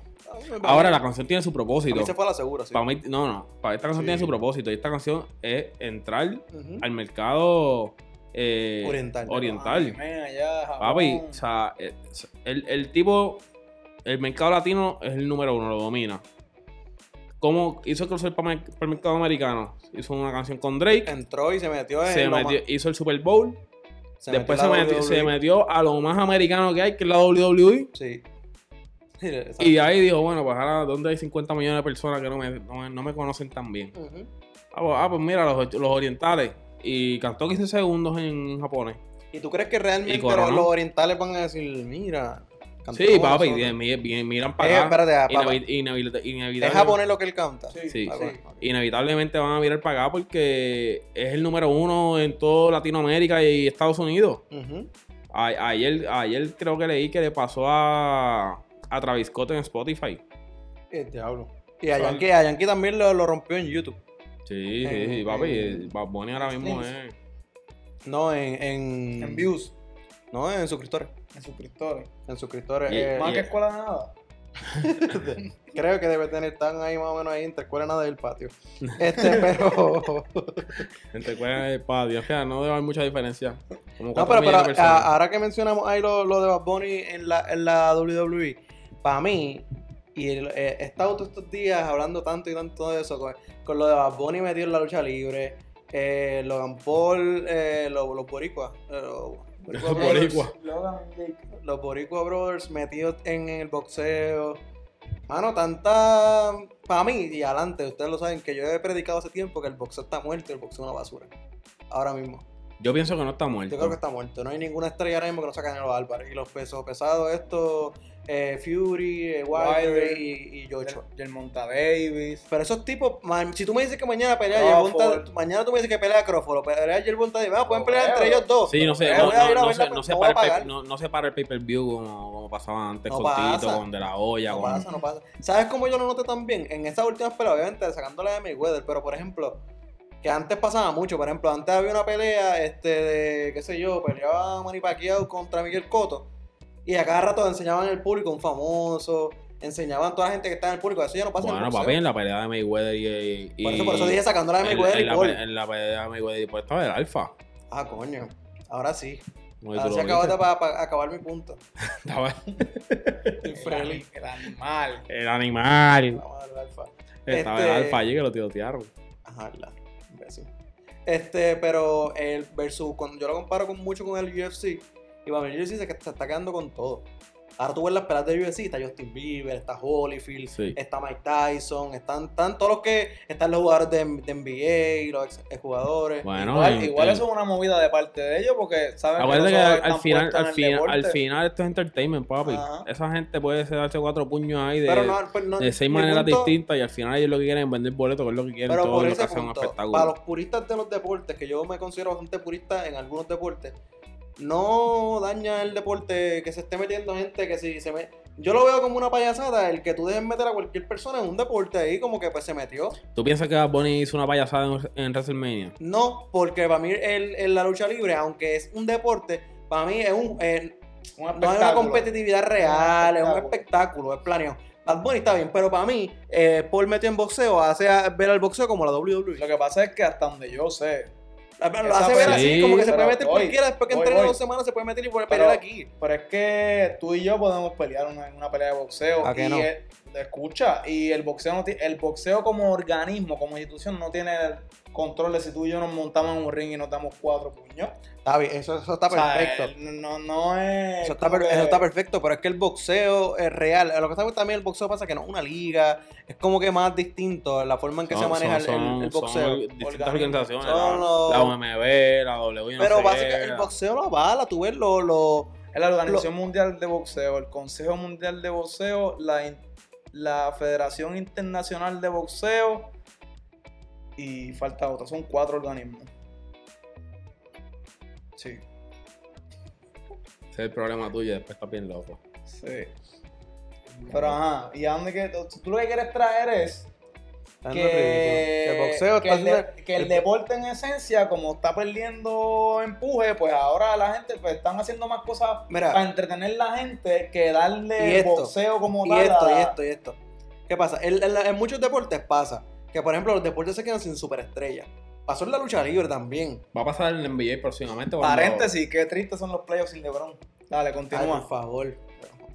Ahora la canción tiene su propósito. mí se fue a la segura, sí. Para mí, no, no, para esta canción Sí. tiene su propósito. Y esta canción es entrar al mercado eh, Oriental. oriental. Papi, o sea, eh, el, el tipo el mercado latino es el número uno, lo domina. ¿Cómo hizo crossover para, el mercado americano? Hizo una canción con Drake, Entró y se metió en se metió- más- hizo el Super Bowl, se después metió se la metió, se WWE. metió a lo más americano que hay, que es la WWE. Sí. Y ahí dijo, bueno, pues ahora, ¿dónde hay 50 millones de personas que no me, no me- no me conocen tan bien? Ah, pues, ah, pues mira, los, los orientales. Y cantó 15 segundos en japonés. ¿Y tú crees que realmente los, orientales van a decir, mira, Sí, papi, nosotros"? mi- mi- miran Eh, para acá. espérate, ah, papá. Inevi- inevi- inevitable- ¿Es japonés lo que él canta? Sí. Sí. Ah, bueno, ok. Inevitablemente van a mirar para acá porque es el número uno en toda Latinoamérica y Estados Unidos. A- ayer, ayer creo que leí que le pasó a, a Travis Scott en Spotify. El diablo. Y a Yankee, a Yankee también lo, lo rompió en YouTube. Sí, sí, En- sí, papi. en- Bad Bunny ahora mismo es. No, en, en... En views, No, en suscriptores. En suscriptores. En suscriptores. Y- eh, Más y- que escuela de nada. creo que debe tener, están ahí más o menos ahí entre escuela nada del patio. Este, pero... Entre cuál y patio. O sea, no debe haber mucha diferencia. Como No, pero, pero a- ahora que mencionamos ahí lo, lo de Bad Bunny en la, en la WWE, para mí, y el- eh, he estado todos estos días hablando tanto y tanto de eso, con, con lo de Bad Bunny metido en la lucha libre, eh, Logan Paul, eh, los, los boricuas, eh, los, Boricua Los Brothers, boricua. Logan los Boricua Brothers metidos en el boxeo. Mano, tanta. Para mí, y adelante, ustedes lo saben, que yo he predicado hace tiempo que el boxeo está muerto y el boxeo es una basura. Ahora mismo. Yo pienso que no está muerto. Yo creo que está muerto. No hay ninguna estrella ahora mismo que no sea Canelo Álvarez. Y los pesos pesados, estos, eh, Fury, eh, Wilder y, y Joshua. Monta Davis. Pero esos tipos, man, si tú me dices que mañana pelea. Gervonta, mañana tú me dices que pelea Crawford o pelea Gervonta Davis, ah, pueden pelear entre ellos dos. Sí, no sé, Pero no, no, no, se, no, se para el, no, no se para el pay-per-view como, como pasaba antes No con Tito, con De La Hoya, No con... pasa, no pasa. ¿Sabes cómo yo lo noté también? En esas últimas peleas, obviamente, sacándola de Mayweather, pero por ejemplo, que antes pasaba mucho, por ejemplo, antes había una pelea, este, de, qué sé yo, peleaba Manny Pacquiao contra Miguel Cotto, y a cada rato enseñaban el público un famoso, enseñaban toda la gente que está en el público, eso ya no pasa en Bueno, el papi, en la pelea de Mayweather y... y Por eso, por eso dije sacándola de en, Mayweather en y la, en la pelea de Mayweather y pues estaba el alfa. Ah, coño. Ahora sí. Tú Ahora sí acabaste viste. para acabar mi punto. Estaba El. El animal. el animal. A alfa. Estaba Este- el alfa allí que lo tirotearon. Ajá, la Este, pero el versus, cuando yo lo comparo con mucho con el UFC, y para mí el UFC se, se está quedando con todo. Ahora tú ves las peleas de UFC, está Justin Bieber, está Holyfield, Sí. está Mike Tyson, están, están todos los que, están los jugadores de, de NBA, los ex, jugadores. Bueno, igual eso es una movida de parte de ellos porque saben que, que al, final, al, final, al final esto es entertainment, papi. Ajá. Esa gente puede darse cuatro puños ahí de, no, pues no- de seis maneras punto- distintas y al final ellos lo que quieren es vender boletos, que es lo que quieren Pero todo por lo que hacen un punto, espectáculo. para los puristas de los deportes, que yo me considero bastante purista en algunos deportes, no daña el deporte que se esté metiendo gente que si se me... Yo lo veo como una payasada el que tú dejes meter a cualquier persona en un deporte ahí como que pues se metió. ¿Tú piensas que Bad Bunny hizo una payasada en, en WrestleMania? No, porque para mí el, el- la lucha libre, aunque es un deporte, para mí es un... eh, Un no es una competitividad real, es un espectáculo. es planeado. Bad Bunny está bien, pero para mí, eh, Paul metió en boxeo, hace ver al boxeo como la WWE. Lo que pasa es que hasta donde yo sé, Lo hace ver así, Sí, como que se puede meter voy, cualquiera, después que voy, entrene voy. dos semanas se puede meter y poder Pero- pelear aquí. pero es que tú y yo podemos pelear una- en una pelea de boxeo. ¿A qué y no? el- escucha, y el boxeo no el boxeo como organismo, como institución, no tiene el control de si tú y yo nos montamos en un ring y nos damos cuatro puños. Está bien, eso, eso está O sea, perfecto. el- no, no es. Eso está, como per- que- eso está perfecto, pero es que el boxeo es real. Lo que está también el boxeo pasa que no es una liga, es como que más distinto la forma en que se maneja el- son- el, el son boxeo. distintas organizaciones. Son la, los- la OMB, la W, no pero sé básicamente el boxeo lo avala, tú ves lo, lo- Es la Organización Mundial de Boxeo, el Consejo Mundial de Boxeo, la, la Federación Internacional de Boxeo y falta otra, son cuatro organismos. Sí, Ese es el problema tuyo y después estás bien loco. sí. Pero ajá, ¿y a dónde que tú lo que quieres traer es Está que. Que el boxeo que está el, de- que el el- deporte en esencia, como está perdiendo empuje, pues ahora la gente pues, están haciendo más cosas Mira, para entretener la gente que Y darle esto, boxeo como y tal. esto, a- y esto, y esto. ¿Qué pasa? En, en la- en muchos deportes pasa que, por ejemplo, los deportes se quedan sin superestrellas. Pasó en la lucha libre también. Va a pasar en el NBA próximamente. cuando- Paréntesis, qué tristes son los playoffs sin LeBron. Dale, Ay, continúa. por favor.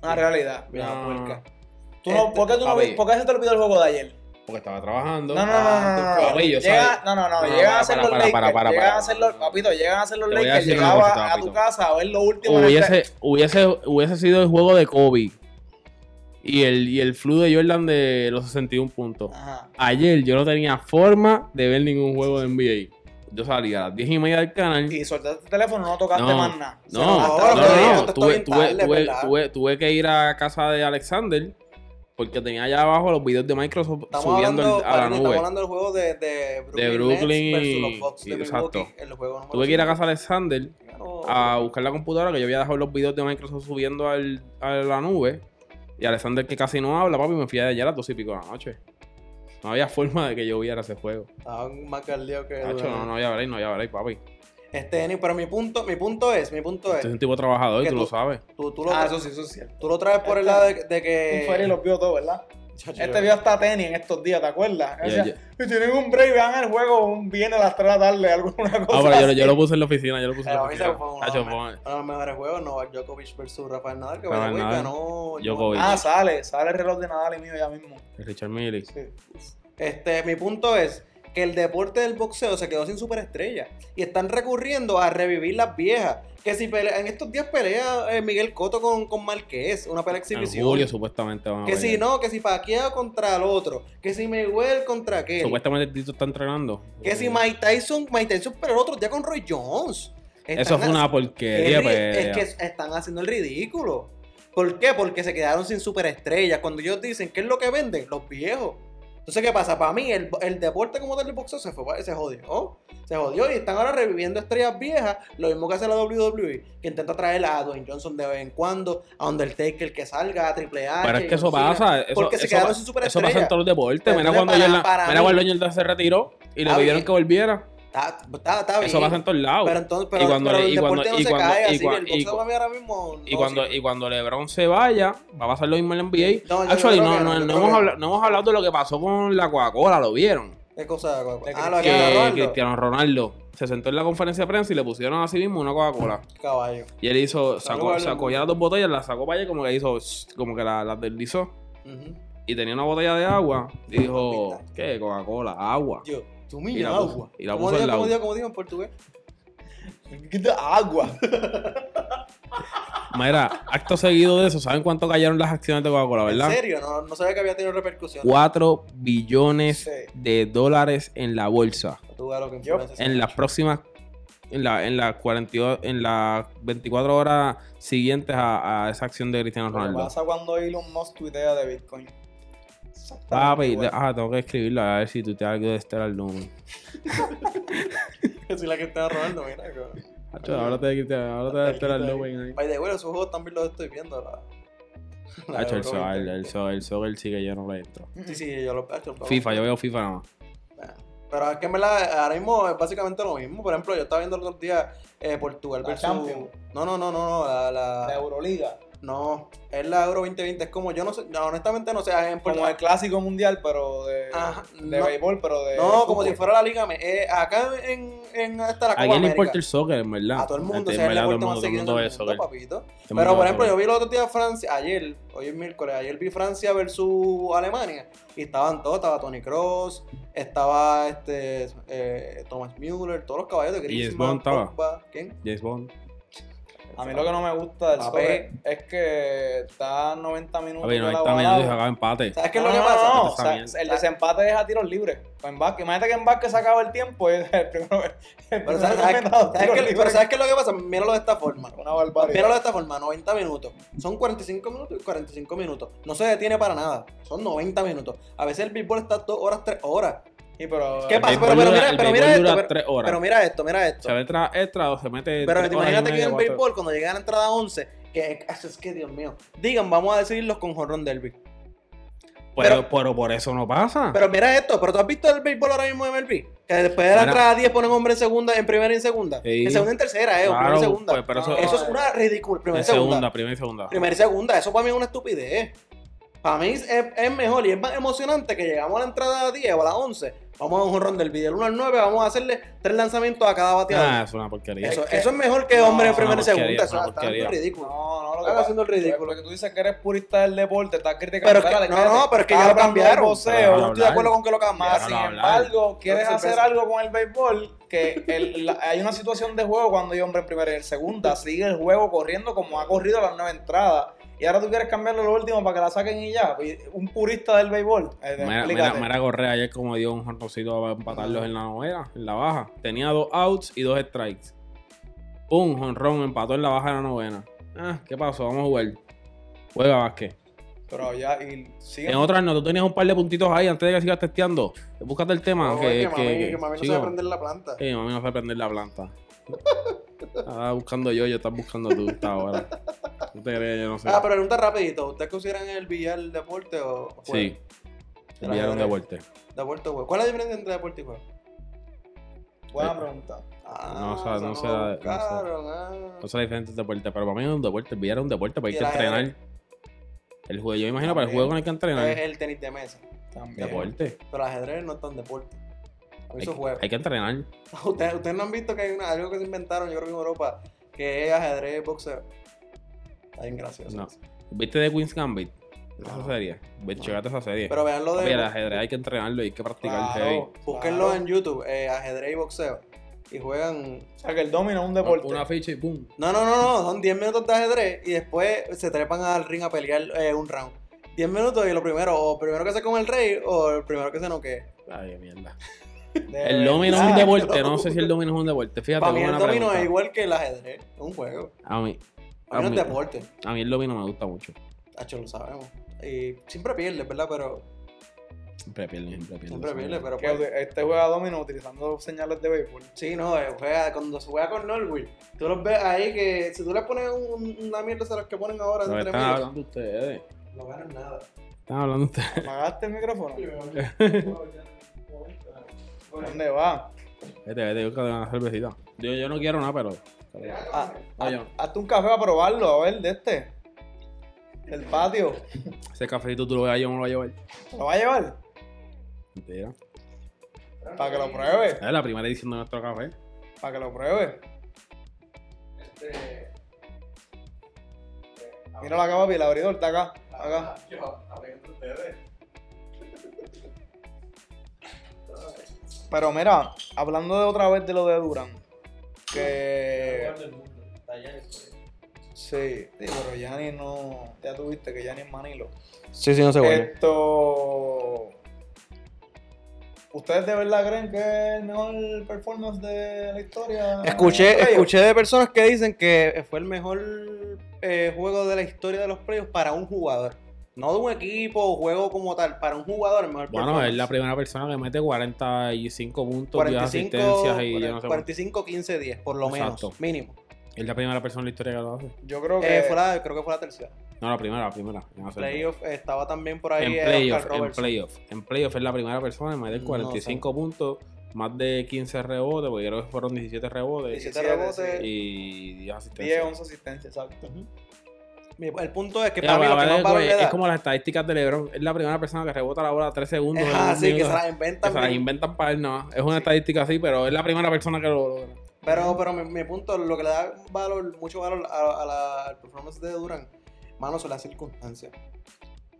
Una realidad. Mira, No. puerca. Tú no, Este, ¿por, qué tú no, papi. vi- ¿Por qué se te olvidó el juego de ayer? Porque estaba trabajando. No, no, no, no, no, no, no. Papi, yo Llega- sabía- no, no, no, No, llegan para, a ser para, los para, Lakers, para, para, llegan para. a ser los, papito, llegan a ser los Te voy a Lakers, decir una llegaba a tu papito. casa a ver lo último en el- Hubiese, hubiese, hubiese sido el juego de Kobe. Y el, y el flu de Jordan de los 61 puntos. Ajá. Ayer yo no tenía forma de ver ningún juego de NBA. Yo salí a las 10 y media del canal. Y soltaste el teléfono, no tocaste No, más nada. No, no, no, no, Tuve, tuve, tarde, tuve, tuve- tuve que ir a casa de Alexander porque tenía allá abajo los videos de Microsoft Estamos subiendo hablando, a la Padrino, estamos nube. hablando del juego de, de Brooklyn, De Brooklyn Nets versus y- los de Milwaukee. exacto. El juego número Tuve que ir a casa de Alexander a buscar la computadora que yo había dejado los videos de Microsoft subiendo al, a la nube. Y Alexander, que casi no habla, papi, me fui de allá a las 2 y pico de la noche. No había forma de que yo viera ese juego. Estaban más caldeados que... Nacho, no, no había break, no había break, papi. Este, pero mi punto, mi punto es, mi punto es, Este es un tipo trabajador y tú tú- lo sabes. tú, tú, lo, Ah, eso sí, eso es cierto. tú lo traes por el Este- lado de, de Un que... Ferry los vio todos, ¿verdad? Chacho, Este vio hasta tenis en estos días, ¿te acuerdas? Ya, Decía, Si tienen un break, vean el juego un viernes a las 3 de la tarde, alguna cosa Ah, pero yo, yo lo puse en la oficina, yo lo puse en la a mí se oficina. fue uno pon- Uno de los mejores juegos, Novak Djokovic versus Rafael Nadal, que Rafael Nadal. ganó... Djokovic. Ah, sale, sale el reloj de Nadal y mío ya mismo. Richard Mille. Sí. Este, mi punto es que el deporte del boxeo se quedó sin superestrella y están recurriendo a revivir las viejas. Que si pelea- en estos días pelea eh, Miguel Cotto con, con Marqués, una pelea En exhibición. julio supuestamente van a que pelear. si no, que si Pacquiao contra el otro, que si Mayweather contra aquel, Supuestamente Tito está entrenando. que si Mike Tyson, Mike Tyson, pero el otro día con Roy Jones. Eso fue una porquería, es que están haciendo el ridículo. ¿Por qué? Porque se quedaron sin superestrellas. Cuando ellos dicen, ¿qué es lo que venden? Los viejos. Entonces, ¿qué pasa? Para mí, el, el deporte como tal del boxeo se fue, se jodió. Se jodió y están ahora reviviendo estrellas viejas. Lo mismo que hace la WWE, que intenta traer a Dwayne Johnson de vez en cuando, a Undertaker que salga, a Triple H. Pero es que eso pasa. Eso, porque se eso quedaron pa- sin Eso superestrellas. pasa en todos los deportes. Mira cuando, para- Jordan- para mira cuando se retiró y le pidieron bien. que volviera. Está, está, está Eso bien. pasa en todos lados. Pero entonces, pero, Y cuando pero el y cuando- deporte no y se cuando- cae y así. el boxeo ahora mismo y, cuando, y cuando LeBron se vaya, va a pasar lo mismo en la NBA. No, Actually, no, hemos hablado, no hemos hablado de lo que pasó con la Coca-Cola, ¿lo vieron? ¿Qué cosa? De Ah, lo de Que Cristiano Ronaldo. Cristiano Ronaldo se sentó en la conferencia de prensa y le pusieron a sí mismo una Coca-Cola. Caballo. Y él hizo, sacó, Algo- sacó ya las dos botellas, las sacó para allá y como que hizo, como que las la deslizó. Y tenía una botella de agua. Y dijo. ¿qué? Coca-Cola, agua. Yo, tú Y mi la puso- agua. y la ¿Cómo puso al lado. cómo digo, cómo digo en portugués? Agua. Mira, acto seguido de eso, ¿saben cuánto cayeron las acciones de Coca-Cola, verdad? ¿En serio? No, no sabía que había tenido repercusiones. 4 billones Sí. de dólares en la bolsa. Tú lo que En las próximas, en la, en las 42, en las 24 horas siguientes a, a esa acción de Cristiano Ronaldo. pasa cuando Elon Musk tuitea de Bitcoin. Papi, de- ah, tengo que escribirlo a ver si tú te algo de Stellar Lumen. Soy la que está Ronaldo, mira. cabrón. Hacho, Háblate de Cristiano, háblate de Stellar Lumen ahí. By the way, esos juegos también los estoy viendo. La, la Hacho, el sol, el 2020. sol, el sol, el sí que yo no le entro. Sí, sí, yo lo hecho. FIFA, yo veo FIFA nada más. Pero es que en verdad, ahora mismo es básicamente lo mismo. Por ejemplo, yo estaba viendo el otro día eh, Portugal La versus. Champions. No, no, no, no, no. La, la- La Euroliga. No, es la Euro 2020. Es como, yo no sé, no, honestamente no sé. En Como el clásico mundial, pero de, Ajá, de no. béisbol, pero de. No, como si fuera la Liga. Me- eh, acá en, en esta la ¿A Copa quién le importa el soccer, en verdad? A todo el mundo, En o sea, es el verdad, todo el mundo, todo el mundo mundo, papito. Pero, por ejemplo, yo vi el otro día Francia, ayer, hoy es miércoles, ayer vi Francia versus Alemania y estaban todos, estaba Tony Cross, estaba este eh, Thomas Müller, todos los caballos de James Griezmann, Bond estaba. Pogba, ¿quién? James Bond. A mí lo que no me gusta del soccer es que está 90 minutos. A ver, no de la está bola. minutos y se acaba empate. ¿Sabes qué es No, lo que no, pasa? no, o sea, el desempate es a tiros libres. O en básquet. Imagínate que en básquet se acaba el tiempo y el primero. El Pero ¿sabes, que sabes- pero ¿sabes qué es lo que pasa? Míralo de esta forma. Una barbaridad. Míralo de esta forma, 90 minutos. Son 45 minutos y 45 minutos. No se detiene para nada. Son 90 minutos. A veces el béisbol está 2 horas, 3 horas. Sí, pero. ¿Qué pasa? Pero- mira- pero esto, pero- mira esto, mira esto. Se ve extra, extra o se mete. Pero te imagínate que en el béisbol, cuando llega a la entrada 11, que ah, es que Dios mío, digan, vamos a decidirlos con Jorron Derby. Pero, Pero- pero por eso no pasa. Pero mira esto, pero tú has visto el béisbol ahora mismo de MLB? Que después de la entrada 10 ponen hombre en segunda, en primera y en segunda. Sí. En segunda y en tercera, eh, primera y segunda. pues, pero eso, es una ridícula. Primera en y segunda. segunda, primera y segunda. Primera y segunda, eso para mí es una estupidez. Para mí es, es mejor y es más emocionante que llegamos a la entrada 10 o a la 11 Vamos a un jonrón del video. Del 1 al 9, vamos a hacerle tres lanzamientos a cada bateador. Ah, es una porquería. eso, eso es mejor que no, hombre en primera y segunda. Eso es una está porquería. ridículo. No, no, lo que Están pasa- haciendo el ridículo. Porque tú dices que eres purista del deporte, estás criticando. Pero es que- no, no, pero es que Estás ya lo cambiaron. Pero- No estoy de acuerdo con que lo cambiaron. sin embargo, quieres hacer algo con el béisbol que el- la- hay una situación de juego cuando hay hombre en primera y en segunda. Sigue el juego corriendo como ha corrido las nueve entradas. Y ahora tú quieres cambiarlo lo último para que la saquen y ya. Y Un purista del béisbol. Eh, Mira, mira, mira Correa ayer como dio un jonroncito para empatarlos en la novena, en la baja. Tenía dos outs y dos strikes. Un jonrón empató en la baja de la novena. Ah, ¿qué pasó? Vamos a jugar. Juega Vázquez. Pero ya, y sigue. En otras no, tú tenías un par de puntitos ahí antes de que sigas testeando. Búscate el tema. No, que, es que, mami, que- que mami no sabe prender la planta. eh, mami no sabe prender la planta. Estaba buscando yo, yo estás buscando tú esta ahora. No te crees, yo no sé. Ah, pero pregunta rapidito. ¿Ustedes consideran el billar deporte o juego? Sí. El de ajedrez. vuelta. Deporte o juego. ¿Cuál es la diferencia entre deporte y juego? Buena Eh, pregunta. Ah, No, o sea, no sé, no sé. buscaron, ah. No sé la diferencia entre deporte, pero para mí es un deporte. El billar es un deporte, pero hay que entrenar. El juego, yo me imagino para el También. juego no hay que entrenar. Es el tenis de mesa. También. Deporte. Pero el ajedrez no es tan deporte. Hay, que entrenar. ¿Ustedes, ustedes no han visto que hay una- algo que se inventaron, yo creo que en Europa, que es ajedrez boxeo. Está bien gracioso. No. ¿Viste de Queen's Gambit? Esa No. serie. Ve, Checate esa serie. Pero vean lo Papi, de. el ajedrez hay que entrenarlo y hay que practicar Claro, heavy. Búsquenlo claro. en YouTube, eh, ajedrez y boxeo. Y juegan. O sea, que el domino es un deporte. Una ficha y pum. No, no, no, no, son 10 minutos de ajedrez y después se trepan al ring a pelear eh, un round. 10 minutos y lo primero, o primero que se come el rey o el primero que se noquee. Ay, mierda. De El domino es un deporte. no. No sé si el domino es un deporte. Fíjate, Para mí el domino pregunta. es igual que el ajedrez, es un juego. A mí, A mí no es deporte, a mí el domino me gusta mucho. Tacho, lo sabemos. Y siempre pierdes, ¿verdad? Pero Siempre pierde, siempre pierde. siempre pierdes, pero pues, este juega domino utilizando señales de béisbol. Sí, no, eh, juega, cuando se juega con Norway, tú los ves ahí que si tú le pones un- una mierda a los que ponen ahora Pero entre están hablando ustedes. no ganan nada. Están hablando ustedes. ¿Apagaste el micrófono? ¿Dónde va? Vete, vete, yo una cervecita. Yo, yo no quiero nada, pero. Ah, No, yo haz- no. hazte un café a probarlo, a ver, de este. El patio. Ese cafecito tú lo veas, yo me lo voy a llevar. ¿Lo va a llevar? Mentira. Para que lo pruebe. Es la primera edición de nuestro café. Para que lo pruebe. Mira la cama, el abridor está acá. Acá. Pero mira, hablando de otra vez de lo de Durán. Que. Sí, sí, pero Yanni no. Ya tuviste que Yanni es Manilo. Sí, sí, no se Esto. ¿Ustedes de verdad creen que es el mejor performance de la historia? Escuché, escuché de personas que dicen que fue el mejor eh, juego de la historia de los playoffs para un jugador. No de un equipo o juego como tal, para un jugador el mejor Bueno, es la primera persona que mete 45 puntos, 10 45, asistencias y yo no sé cuánto. 45, 15, 10, por lo Exacto. menos, mínimo. Es la primera persona en la historia que lo hace. Yo creo que. Eh, fue la- creo que fue la tercera. No, la primera, la primera. No sé. Playoff eh, estaba también por ahí en eh, playoff, en playoff. En playoff es la primera persona en meter No 45 puntos, más de 15 rebotes, porque creo que fueron 17 rebotes 17 17, rebotes. y 10 10, asistencias. 11 asistencias, exacto. Mi- El punto es que para mí lo que es, más valor como- le da es como las estadísticas de LeBron. Es la primera persona que rebota la bola 3 segundos. un así, que se las Que inventan. se las inventan para él, no. Es una estadística así, pero es la primera persona que lo logra. Pero, pero mi, mi punto, lo que le da valor, mucho valor a, a la al performance de Durant, mano, son las circunstancias.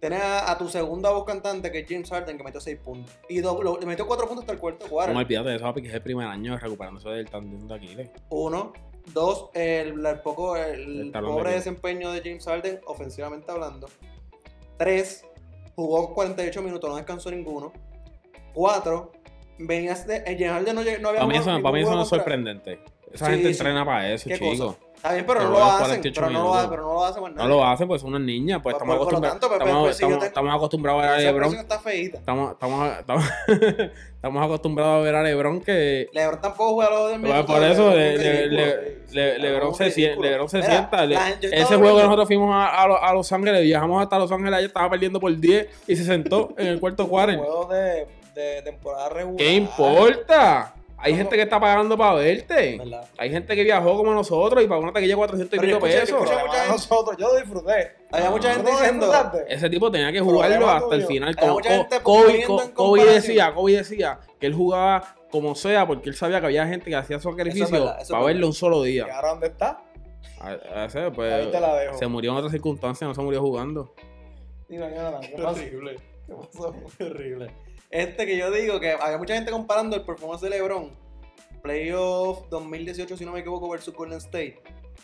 Tienes a, a tu segunda voz cantante, que es James Harden, que metió 6 puntos. Y do- lo- le metió 4 puntos hasta el cuarto No cuarto. me olvídate de eso, papi, que es el primer año recuperándose del tandem de Aquiles. Uno. Dos, el, el poco, el El talón de pobre desempeño de James Harden, ofensivamente hablando. Tres, jugó 48 minutos, no descansó ninguno. Cuatro, venías de. El James Harden no, no había Para mí eso, para mí eso no es sorprendente. Esa Sí, gente sí. entrena para eso, ¿Qué chico. cosa? Está bien, pero no lo hacen. 48 Pero no lo, hacen, pero no lo hacen más No lo hacen, pues son unas niñas. Pues Por- estamos, acostumbrados, pues, estamos, pues, si estamos- te- estamos acostumbrados a ver a LeBron. presión está feíta. Estamos, estamos, estamos, estamos acostumbrados a ver a LeBron que. LeBron tampoco juega los de Pues por eso, le- le- le- LeBron se, LeBron se Mira, sienta. ese juego que nosotros fuimos a, a Lo- a Los Ángeles, viajamos hasta Los Ángeles, ayer estaba perdiendo por 10 y se sentó en el cuarto cuarto. Juego de, de temporada regular. ¿Qué importa? Hay ¿Cómo? gente que está pagando para verte. ¿Verdad? Hay gente que viajó como nosotros y pagó una taquilla de 400 y pico pesos. escuché- Pero mucha además gente- nosotros, yo lo disfruté. Había mucha gente ¿Tú lo diciendo. Ese tipo tenía que jugarlo hasta el final. Hay Como mucha Co- gente Kobe, decía, Kobe decía que él jugaba como sea porque él sabía que había gente que hacía sacrificio verdad, eso es para verdad. verlo un solo ¿Y día. ahora dónde está? A- a ese, pues, Ahí te la dejo. se murió en otras circunstancias, no se murió jugando. Jonathan, ¿qué pasa? Horrible. ¿Qué pasó? Horrible. Este que yo digo que había mucha gente comparando el performance de LeBron. Playoff 2018, si no me equivoco, versus Golden State.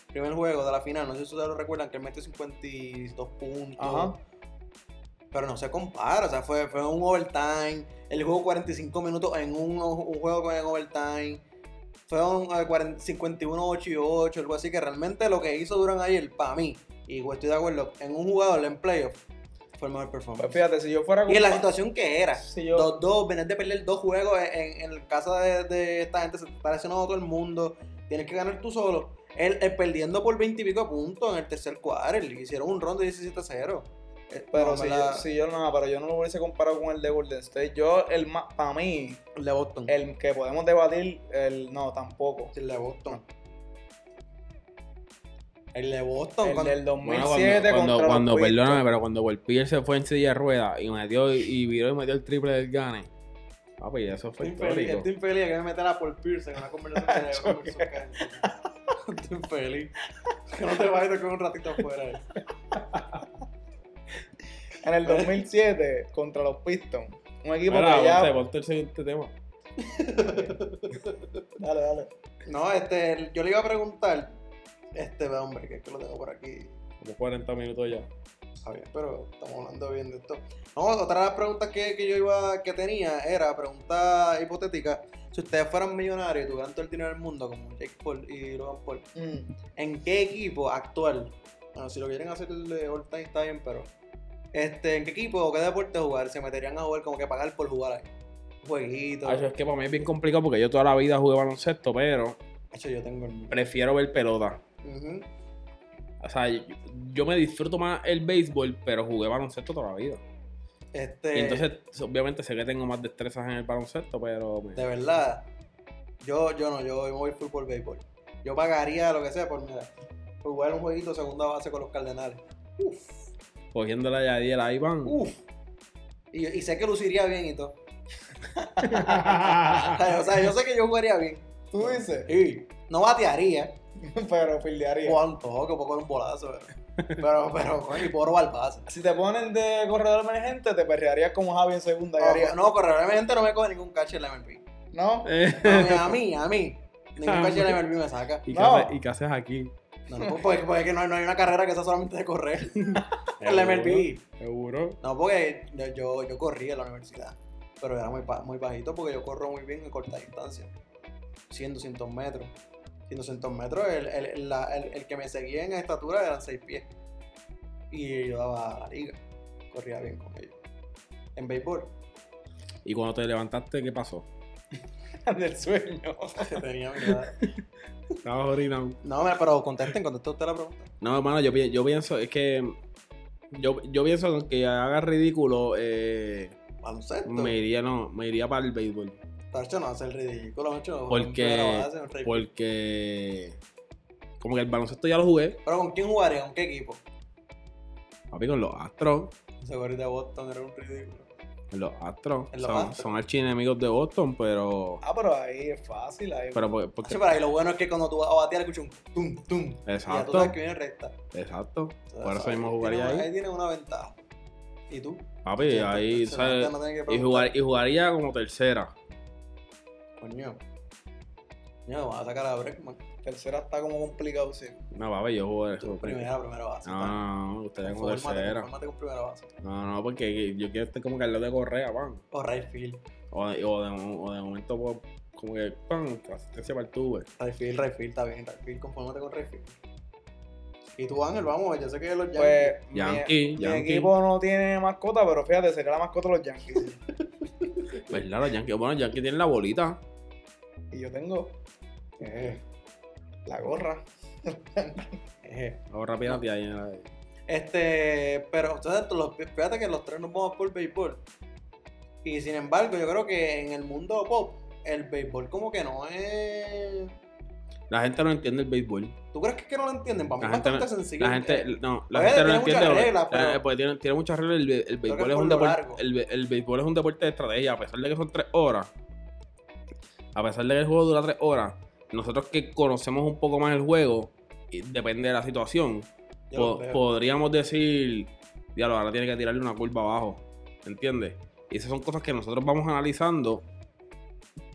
Primer juego de la final. No sé si ustedes lo recuerdan, que él metió 52 puntos. Ajá. Pero no se compara. O sea, fue, fue un overtime. Él jugó 45 minutos en un, un juego con el overtime. Fue un eh, 40 51-8 y 8, algo así. Que realmente lo que hizo Durant ayer, para mí, y estoy de acuerdo, en un jugador en playoff, fue el mejor performance. Pues fíjate, si yo fuera Y en la situación que era. Si yo, Dos, dos, venir de perder dos juegos en, en el caso de, de esta gente, se está lesionado todo el mundo. Tienes que ganar tú solo. Él, él perdiendo por 20 y pico puntos en el tercer cuarto. Hicieron un round de 17-0. Eh, pero no, si, yo, si yo no, pero yo no lo hubiese comparado con el de Golden State. Yo, el más, para mí, El de Boston. el que podemos debatir, el no, tampoco. El de Boston. El de Boston. El cuando- del Bueno, 2007 cuando, cuando, contra cuando los perdóname, Pistons. pero cuando Paul Pierce se fue en silla de ruedas y metió y viró y metió el triple del Gane. Papi, eso fue Estoy infeliz, histórico. estoy infeliz que me meter a Paul Pierce en una conversación de Kyrie. Estoy infeliz. Que no te vayas con un ratito afuera. En el 2007 contra los Pistons. Un equipo Mira, que ya... ponte el siguiente tema. Dale, dale. No, este, yo le iba a preguntar, este hombre, que es que lo tengo por aquí, Como 40 minutos ya. está bien, pero estamos hablando bien de esto. No, otra de las preguntas que, que yo iba, que tenía era pregunta hipotética. Si ustedes fueran millonarios y tuvieran todo el dinero del mundo, como Jake Paul y Logan Paul, Mm. ¿en qué equipo actual? Bueno, si lo quieren hacer de all time está bien, pero este, ¿en qué equipo o qué deporte jugar? Se meterían a jugar como que pagar por jugar ahí. Jueguito. Eso es que para mí es bien complicado porque yo toda la vida jugué baloncesto, pero Hecho, yo tengo el prefiero ver pelota. O sea, yo, yo me disfruto más el béisbol, pero jugué baloncesto toda la vida. Este, Y entonces, obviamente, sé que tengo más destrezas en el baloncesto, pero. me- De verdad, yo, yo no, yo me voy fútbol, béisbol. Yo pagaría lo que sea por, mira, por jugar un jueguito segunda base con los Cardenales. Uf, Cogiéndole a Yadiel a Iván. uf. Y, y sé que luciría bien y todo. o sea, yo sé que yo jugaría bien. Tú dices, Sí, no batearía. pero fildearía. Toque, puedo coger un bolazo. Pero, pero, pero coño, y puedo robar base. Si te ponen de corredor emergente, te perrearías como Javi en segunda. y No, correctamente no me coge ningún catch en la MLB. ¿No? Eh, A mí, a mí, ningún catch en la MLB me saca. ¿Y, qué No. haces, ¿Y qué haces aquí? No, no, porque, porque es que no, no hay una carrera que sea solamente de correr en la MLB. Seguro. No, porque yo, yo, yo corría en la universidad, pero era muy, muy bajito porque yo corro muy bien en corta distancia. 100, 200 metros. 100, 200 metros, el, el, la- el- el que me seguía en estatura eran 6 pies. Y yo daba la liga, corría bien con ellos. En béisbol, ¿Y cuando te levantaste, qué pasó? Del sueño. que tenía mi edad. Estabas orinado. No, pero contesten, conteste usted la pregunta. No, hermano, yo, yo pienso, es que. Yo, yo pienso que haga ridículo, eh, Baloncesto. me iría, no, me iría para el béisbol. Tacho, no hace el ridículo, macho. Porque, porque, como que el baloncesto ya lo jugué, Pero ¿con quién jugaría? ¿Con qué equipo? papi, con los Astros. Seguro de Boston era un ridículo. Los Astros. En los Son, Astros. son archienemigos de Boston, pero. Ah, pero ahí es fácil. Ahí. Pero por- porque, pero ahí lo bueno es que cuando tú vas a batear escuchas un tum, tum. Y ya tú exacto, sabes que viene recta. exacto. Por eso mismo jugaría ahí. Ahí tienes una ventaja. ¿Y tú? Papi, ahí, ¿sabes? no Y, jugar, y jugaría como tercera. Coño. Coño, vas a sacar a Breckman. Tercera está como complicado, sí. No, papi, yo jugué Tú, primera, primera base. No, no, no, ustedes como tercera. con primera base. No, no, porque yo quiero estar como que al lado de Correa, pan. O right field. O de, o de, o de momento, pues, como que, pan, asistencia para el tubo. Right field, right field, está bien. Right field, confórmate con right field. Y tú, Ángel, vamos, yo sé que los Yankees. Pues mi- Yankee, mi, equipo no tiene mascota, pero fíjate, sería la mascota de los Yankees. ¿Verdad? Los Yankees, bueno, los Yankees tienen la bolita. Y yo tengo Eh, la gorra. eh. Ahora rápida ahí en la- Este, pero ustedes, los- fíjate que los tres nos vamos por béisbol. Y sin embargo, yo creo que en el mundo pop, el béisbol como que no es... La gente no entiende el béisbol. ¿Tú crees que, es que no lo entienden? Para mí La es bastante no, sencillo. la gente, no, la gente no tiene entiende. muchas reglas, pero- eh, porque tiene, tiene muchas reglas. El, el béisbol es un deporte. El, el béisbol es un deporte de estrategia. A pesar de que son tres horas. A pesar de que el juego dura tres horas. Nosotros que conocemos un poco más el juego. y depende de la situación. po- podríamos decir. Diablo, ahora tiene que tirarle una curva abajo. ¿Entiendes? Y esas son cosas que nosotros vamos analizando.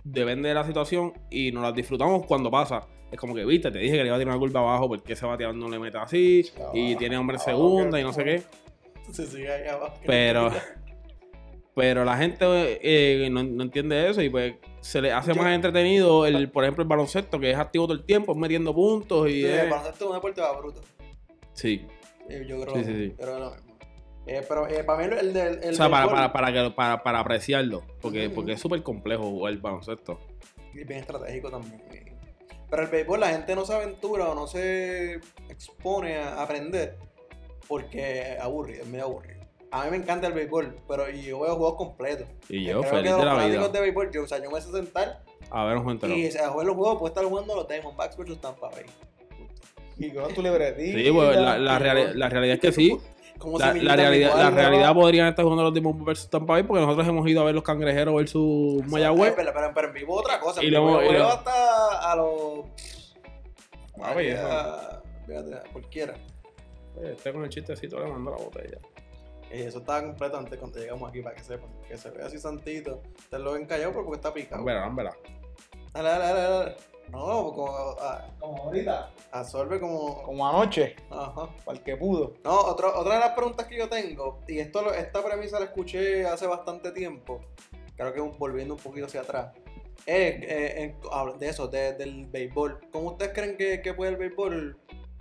Depende de la situación. Y nos las disfrutamos cuando pasa. Es como que, viste, te dije que le iba a tirar una curva abajo porque ese bateador no le mete así. Y tiene hombre en segunda y no sé qué. Se sigue ahí abajo. Pero, pero la gente eh, no, no entiende eso y pues se le hace Yo- más entretenido, el, por ejemplo, el baloncesto, que es activo todo el tiempo, metiendo puntos y el baloncesto es un deporte bruto. Sí. Yo creo, Sí, sí, sí. pero. Eh, pero eh, para mí el del... El o sea, para, para, para, que, para, para apreciarlo, porque, porque es súper complejo jugar el baloncesto. Y bien estratégico también. eh. Pero el béisbol la gente no se aventura o no se expone a aprender porque es aburrido, es medio aburrido. A mí me encanta el béisbol, pero y yo veo juegos completos. Y yo, creo feliz que de los la vida. de béisbol, yo, o sea, yo me sé sentar A ver un juego entero. y a jugar los juegos, puedo estar jugando los Diamondbacks versus Tampa Bay. Y con tu libretita. Sí, pues la, la, reali- la realidad es que sí. Como La, la realidad, la realidad podrían estar jugando los Demons versus Tampa Bay porque nosotros hemos ido a ver los cangrejeros versus Mayagüez. Pero, pero, pero en vivo otra cosa. Y en lo hasta a los... Ah, pues, eso. a- fíjate, a cualquiera. Oye, Este con el chistecito le mandó la botella. Y eso estaba completo antes cuando llegamos aquí, para que sepan. Que se ve así santito. Ustedes lo ven callado porque está picado. Verá, verá. Dale, dale, dale, dale. No, como a- Como ahorita. absorbe como... Como anoche. Ajá. Para el que pudo. No, otro- otra de las preguntas que yo tengo, y esto esta premisa la escuché hace bastante tiempo, creo que volviendo un poquito hacia atrás, es eh, de eso, de- del béisbol. ¿Cómo ustedes creen que, que puede el béisbol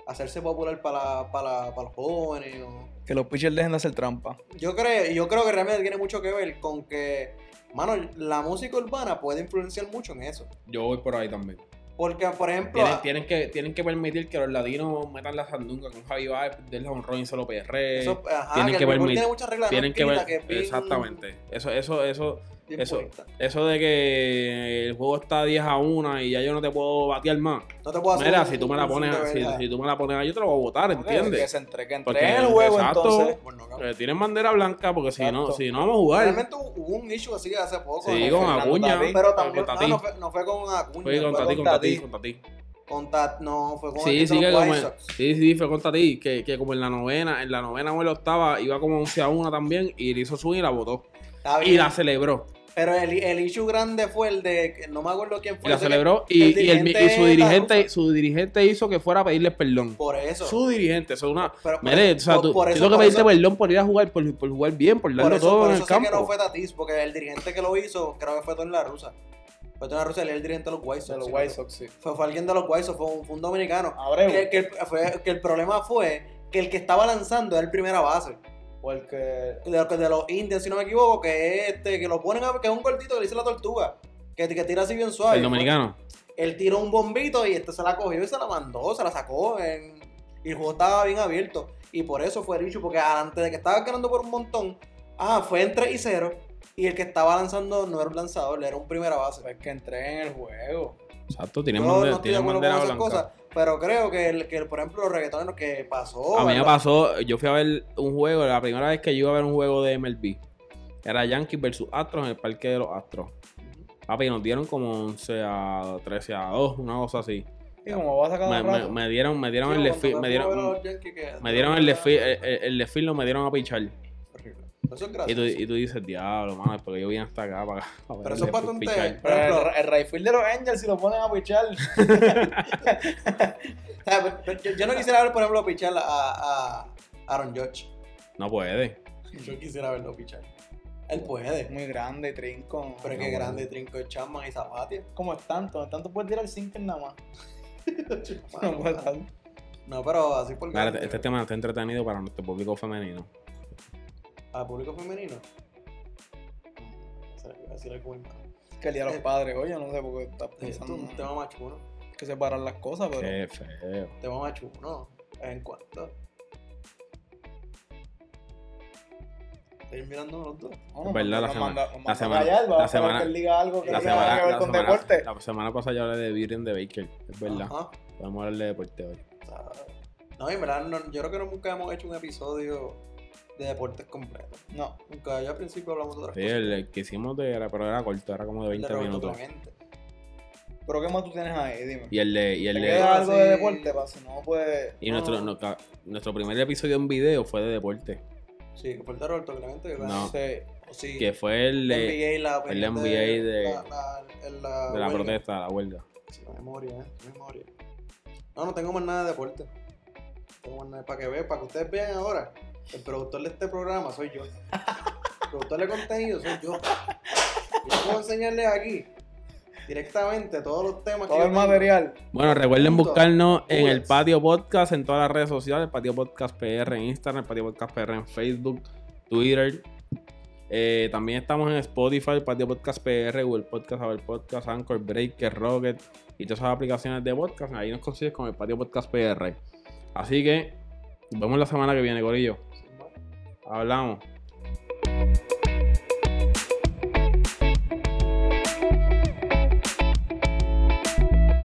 hacerse popular para, para, para los jóvenes? o- Que los pitchers dejen de hacer trampa. Yo creo, yo creo que realmente tiene mucho que ver con que, mano, la música urbana puede influenciar mucho en eso. Yo voy por ahí también. Porque, por ejemplo, Tienen, tienen, que, tienen que permitir que los latinos metan la sandunga con Javi Baez, del honrón y se lo perre. eso, ajá, tienen que que el béisbol permit- tiene muchas reglas no Tienen que ver. Exactamente. Eso, eso, eso, bien eso- puesta. eso de que el juego está 10 a 1 y ya yo no te puedo batear más. No te puedo hacer Mira, si tú me la pones, si, tú me la pones ahí, yo te lo voy a votar, Que ¿entiendes? se entre, que Porque, entre en el juego exacto. entonces. Pues no, cabrón. Eh, tienen bandera blanca porque si no, si no vamos a jugar. Realmente hubo un issue así hace poco. Sí, con Acuña. Pero también no, no, fue, no fue con Acuña. Fue con Tati, con Tati, con Tati. con Tat- no, fue con Sí, sí, que como, sí, sí, fue con Tati, que, que como en la novena, en la novena o en la octava, iba como 11 a 1 también, y le hizo swing y la. Está Y la celebró. Pero el, el issue grande fue el de, que no me acuerdo quién Y fue. la yo sé que celebró y, el y, el, y su dirigente su dirigente hizo que fuera a pedirle perdón. Por eso. Su dirigente, eso es una... Pero- Mire, o sea, por- tú, por eso- tengo que por pedirte eso- perdón por ir a jugar, por, por jugar bien, por Por darlo eso, todo por en eso el sé campo. que no fue Tatis, porque el dirigente que lo hizo, creo que fue Tony La Rusa. Fue Tony La Rusa, el dirigente de los White Sox. De los sí, White. Sox, sí. Fue, fue alguien de los White Sox, fue un, fue un dominicano. Abreu. Que, que el, fue- que el problema fue que el que estaba lanzando era el primera base. Porque. de, los- de los indios, si no me equivoco, que es este, que lo ponen a, que es un gordito que le dice la tortuga, que, que tira así bien suave. El dominicano. Él tiró un bombito y este se la cogió y se la mandó, se la sacó en- y el juego estaba bien abierto. Y por eso fue dicho, porque antes de que estaba ganando por un montón, ah, fue en 3 y 0. Y el que estaba lanzando no era un lanzador, era un primera base. Pues que entré en el juego. Exacto, Yo tienen, no bandera, bandera blanca. cosas, pero creo que, el, que por ejemplo, los reggaetoneros que pasó. A mí me ¿verdad? pasó, yo fui a ver un juego, la primera vez que yo iba a ver un juego de MLB. Era Yankees versus Astros en el parque de los Astros. Papi, nos dieron como 11 a 13 a 2, una cosa así. Y como va a sacar Me, dieron, me dieron Sí, el desfile, me dieron, me dieron el desfile, el, el, el desfile me dieron a pichar. Eso es Y gracioso. tú, y tú dices, diablo, mano, porque yo vine hasta acá para, para ver Pero el eso es para Por ejemplo- el, el Rayfield de los Angels, si lo ponen a pichar. Pero yo, yo no quisiera ver, por ejemplo, pichar a, a Aaron Judge. No puede. Yo quisiera verlo pichar. Él puede. Muy grande, trinco. Pero es No, que bueno. grande trinco de Chapman y Zapatia. Como es tanto, es tanto puedes tirar sinker nada más. No puede estar. No, pero así por este tema está entretenido para nuestro público femenino. ¿A público femenino? Voy a decir algo. Que el día de los padres, oye, no sé por qué estás es pensando un tema más chulo. que separar las cosas, pero. Qué feo. Un tema más chulo. De vez en cuando. Estoy mirando los dos. No, verdad, la semana- la semana- vamos la a semana- que él diga algo que La tenga semana, que ver la, con semana, deporte. la semana pasada yo hablé de Virgen de Baker, es verdad. Ajá. Podemos hablar de deporte hoy. O sea, No, en verdad, no- yo creo que nunca hemos hecho un episodio de deportes completo. No, Nunca, ya al principio hablamos de otras Sí, cosas. el, el que hicimos de, era, pero era corto, era como de El de 20 Roberto minutos. Clemente. pero ¿qué más tú tienes ahí? Dime. Y el de, y el ¿Te de, algo de Sí. deporte? Para si no, pues... y No. nuestro, no, nuestro primer episodio en video fue de deporte. Sí, que fue el de Roberto Clemente. Que No. O sí, Que fue el de, NBA, la el NBA de- la, la, en la, de la huelga. protesta, la huelga. Sí, la memoria, eh, la memoria. No, no tengo más nada de deporte. Tengo más nada para que vean, para que ustedes vean ahora. El productor de este programa soy yo. El productor de contenido soy yo. Y yo puedo enseñarles aquí directamente todos los temas Todo que el tengo. material. Bueno, recuerden Punto. buscarnos en el. Patio Podcast en todas las redes sociales, Patio Podcast PR en Instagram, Patio Podcast PR en Facebook, Twitter. Eh, también estamos en Spotify, Patio Podcast PR, Google Podcast, Apple Podcast, Anchor, Breaker, Rocket y todas esas aplicaciones de podcast. Ahí nos consigues con el Patio Podcast PR. Así que nos vemos la semana que viene, Corillo. Hablamos.